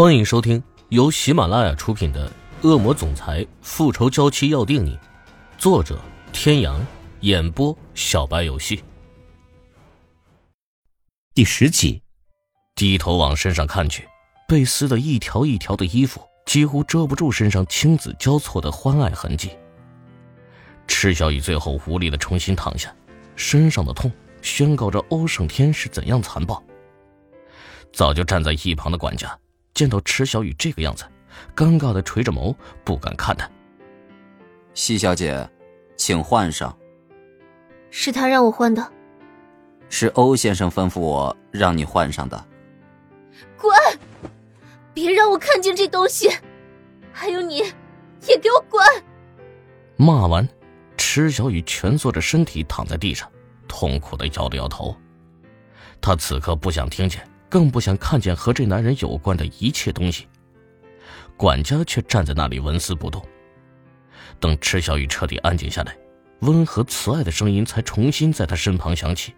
欢迎收听由喜马拉雅出品的《恶魔总裁复仇娇妻要定你》，作者：天阳，演播：小白游戏。第十集，低头往身上看去，被撕得一条一条的衣服几乎遮不住身上青紫交错的欢爱痕迹。赤小雨最后无力的重新躺下，身上的痛宣告着欧胜天是怎样残暴。早就站在一旁的管家。见到池小雨这个样子，尴尬的垂着眸，不敢看他。西小姐，请换上。是他让我换的。是欧先生吩咐我让你换上的。滚！别让我看见这东西！还有你，也给我滚！骂完，池小雨蜷缩着身体躺在地上，痛苦的摇了摇头。他此刻不想听见。更不想看见和这男人有关的一切东西。管家却站在那里纹丝不动。等池小雨彻底安静下来，温和慈爱的声音才重新在他身旁响起：“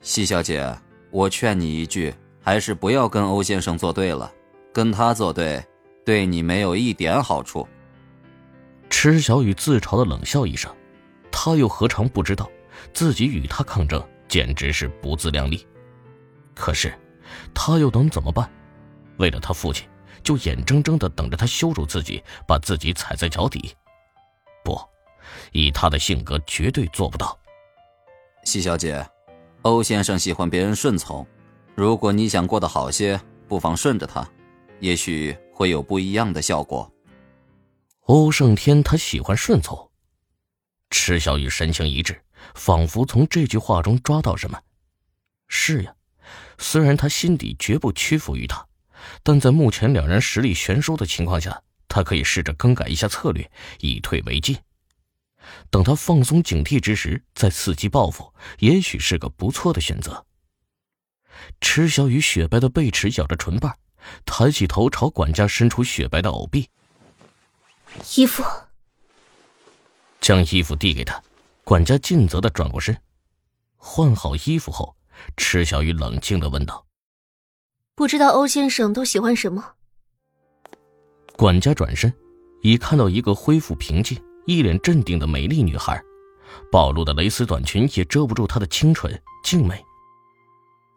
西小姐，我劝你一句，还是不要跟欧先生作对了。跟他作对，对你没有一点好处。”池小雨自嘲的冷笑一声，他又何尝不知道，自己与他抗争简直是不自量力。可是，他又能怎么办？为了他父亲，就眼睁睁的等着他羞辱自己，把自己踩在脚底？不，以他的性格，绝对做不到。西小姐，欧先生喜欢别人顺从，如果你想过得好些，不妨顺着他，也许会有不一样的效果。欧胜天，他喜欢顺从。池小雨神情一滞，仿佛从这句话中抓到什么。是呀。虽然他心底绝不屈服于他，但在目前两人实力悬殊的情况下，他可以试着更改一下策略，以退为进。等他放松警惕之时，再伺机报复，也许是个不错的选择。池小雨雪白的背齿咬着唇瓣，抬起头朝管家伸出雪白的藕臂：“衣服。”将衣服递给他，管家尽责的转过身，换好衣服后。池小雨冷静的问道：“不知道欧先生都喜欢什么？”管家转身，已看到一个恢复平静、一脸镇定的美丽女孩，暴露的蕾丝短裙也遮不住她的清纯静美。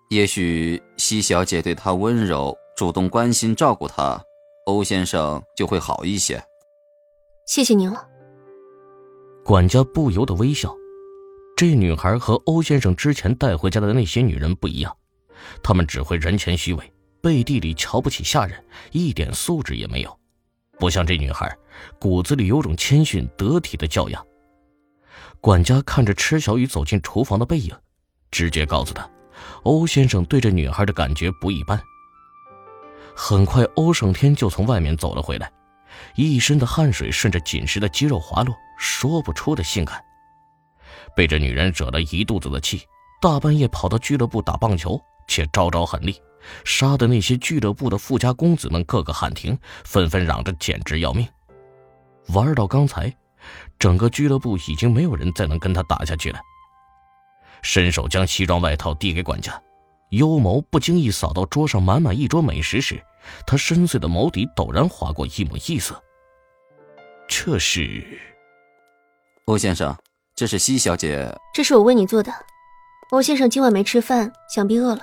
也许西小姐对他温柔、主动关心、照顾他，欧先生就会好一些。谢谢您了。管家不由得微笑。这女孩和欧先生之前带回家的那些女人不一样，她们只会人前虚伪，背地里瞧不起下人，一点素质也没有。不像这女孩，骨子里有种谦逊得体的教养。管家看着池小雨走进厨房的背影，直觉告诉他，欧先生对这女孩的感觉不一般。很快，欧胜天就从外面走了回来，一身的汗水顺着紧实的肌肉滑落，说不出的性感。被这女人惹了一肚子的气，大半夜跑到俱乐部打棒球，却招招狠厉，杀的那些俱乐部的富家公子们个个喊停，纷纷嚷着简直要命。玩到刚才，整个俱乐部已经没有人再能跟他打下去了。伸手将西装外套递给管家，幽眸不经意扫到桌上满满一桌美食时，他深邃的眸底陡然划过一抹异色。这是，欧先生。这是西小姐，这是我为你做的。欧先生今晚没吃饭，想必饿了。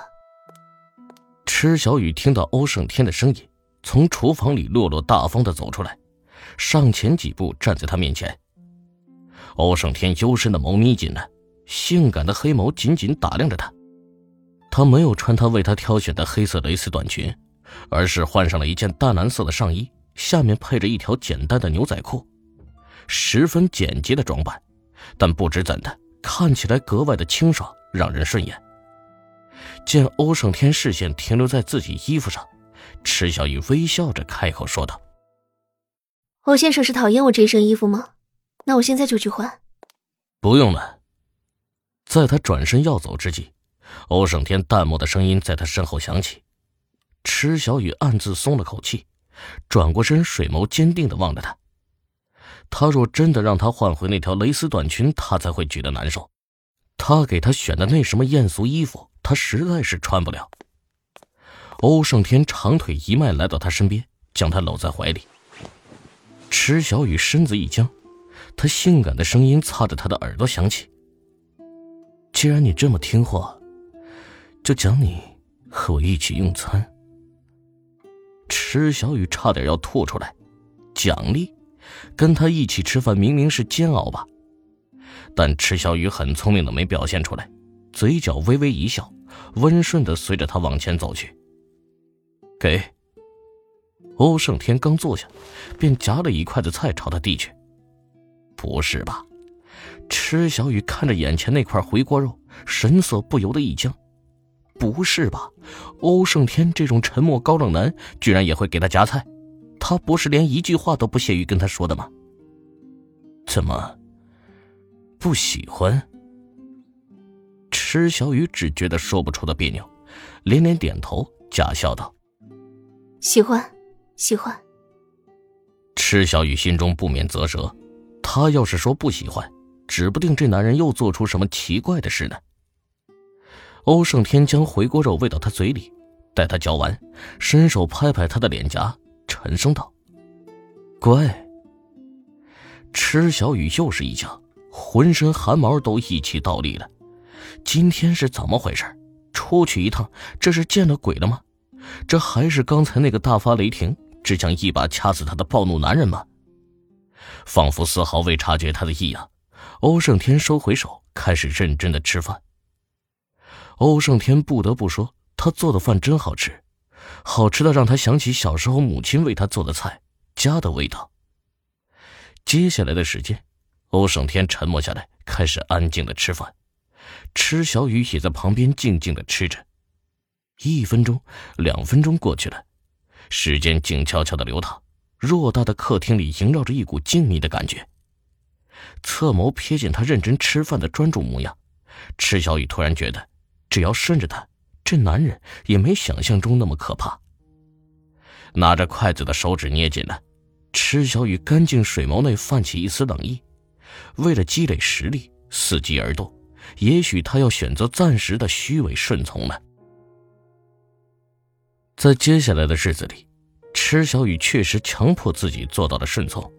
池小雨听到欧胜天的声音，从厨房里落落大方的走出来，上前几步站在他面前。欧胜天幽深的眸眯紧了，性感的黑眸紧紧打量着他。他没有穿他为他挑选的黑色蕾丝短裙，而是换上了一件淡蓝色的上衣，下面配着一条简单的牛仔裤，十分简洁的装扮。但不知怎的，看起来格外的清爽，让人顺眼。见欧胜天视线停留在自己衣服上，池小雨微笑着开口说道：“欧先生是讨厌我这身衣服吗？那我现在就去换。”不用了。在他转身要走之际，欧胜天淡漠的声音在他身后响起。池小雨暗自松了口气，转过身，水眸坚定的望着他。他若真的让他换回那条蕾丝短裙，他才会觉得难受。他给他选的那什么艳俗衣服，他实在是穿不了。欧胜天长腿一迈来到他身边，将他搂在怀里。池小雨身子一僵，他性感的声音擦着他的耳朵响起：“既然你这么听话，就讲你和我一起用餐。”池小雨差点要吐出来，奖励，跟他一起吃饭明明是煎熬吧？但池小雨很聪明的没表现出来，嘴角微微一笑，温顺的随着他往前走去。给。欧胜天刚坐下，便夹了一筷子菜朝他递去。不是吧？池小雨看着眼前那块回锅肉，神色不由得一僵。不是吧？欧胜天这种沉默高冷男，居然也会给他夹菜？他不是连一句话都不屑于跟他说的吗？怎么？不喜欢？池小雨只觉得说不出的别扭，连连点头，假笑道。喜欢，喜欢。池小雨心中不免啧舌，他要是说不喜欢，指不定这男人又做出什么奇怪的事呢。欧胜天将回锅肉喂到他嘴里，待他嚼完，伸手拍拍他的脸颊，沉声道：“乖。”池小雨又是一惊，浑身汗毛都一起倒立了。今天是怎么回事？出去一趟，这是见了鬼了吗？这还是刚才那个大发雷霆、只想一把掐死他的暴怒男人吗？仿佛丝毫未察觉他的异样，欧胜天收回手，开始认真的吃饭。欧胜天不得不说，他做的饭真好吃，好吃的让他想起小时候母亲为他做的菜，家的味道。接下来的时间，欧胜天沉默下来，开始安静的吃饭，池小雨也在旁边静静的吃着。一分钟，两分钟过去了，时间静悄悄的流淌。偌大的客厅里萦绕着一股静谧的感觉。侧眸瞥见他认真吃饭的专注模样，池小雨突然觉得，只要顺着他，这男人也没想象中那么可怕。拿着筷子的手指捏紧了，池小雨干净水眸内泛起一丝冷意。为了积累实力，伺机而动，也许他要选择暂时的虚伪顺从了。在接下来的日子里，池小雨确实强迫自己做到了顺从。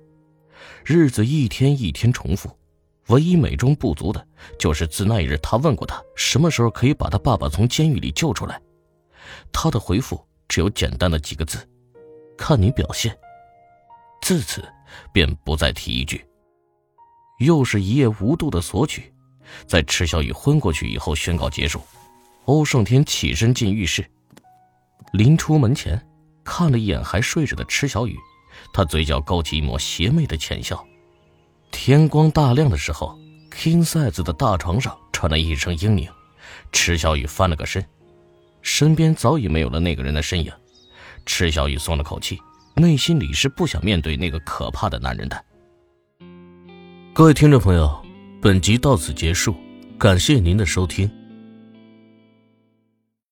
日子一天一天重复，唯一美中不足的就是自那一日，他问过他什么时候可以把他爸爸从监狱里救出来，他的回复只有简单的几个字：“看你表现。”自此便不再提一句。又是一夜无度的索取，在池小雨昏过去以后宣告结束。欧胜天起身进浴室。临出门前，看了一眼还睡着的池小雨，他嘴角勾起一抹邪魅的浅笑。天光大亮的时候，king size 的大床上传来一声嘤咛，池小雨翻了个身，身边早已没有了那个人的身影。池小雨松了口气，内心里是不想面对那个可怕的男人的。各位听众朋友，本集到此结束，感谢您的收听。